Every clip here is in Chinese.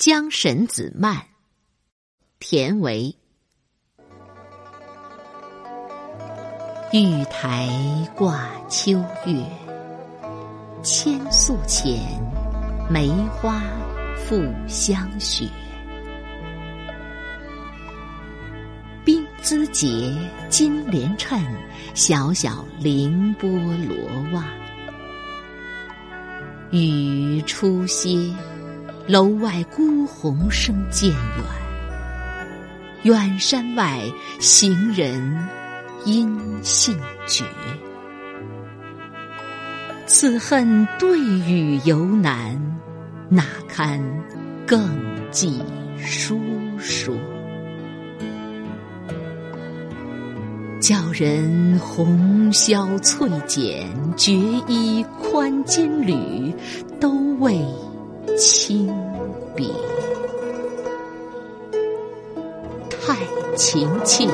江神子漫，田维。玉台挂秋月，千宿前，梅花复香雪。冰姿节，金莲衬，小小凌波罗袜。雨初歇。楼外孤鸿声渐远，远山外行人音信绝。此恨对语犹难，哪堪更寄书说？教人红绡翠剪，绝衣宽金缕，都为。轻别，太情切，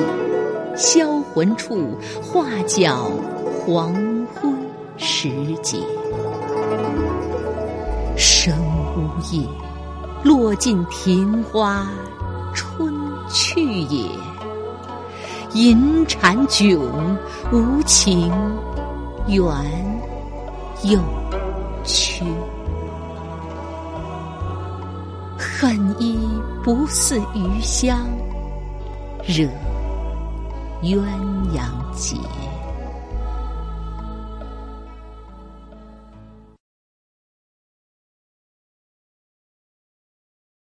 销魂处，画角黄昏时节。生呜咽，落尽庭花春去也。银蟾迥，无情缘又缺。恨意不似余香，惹鸳鸯结。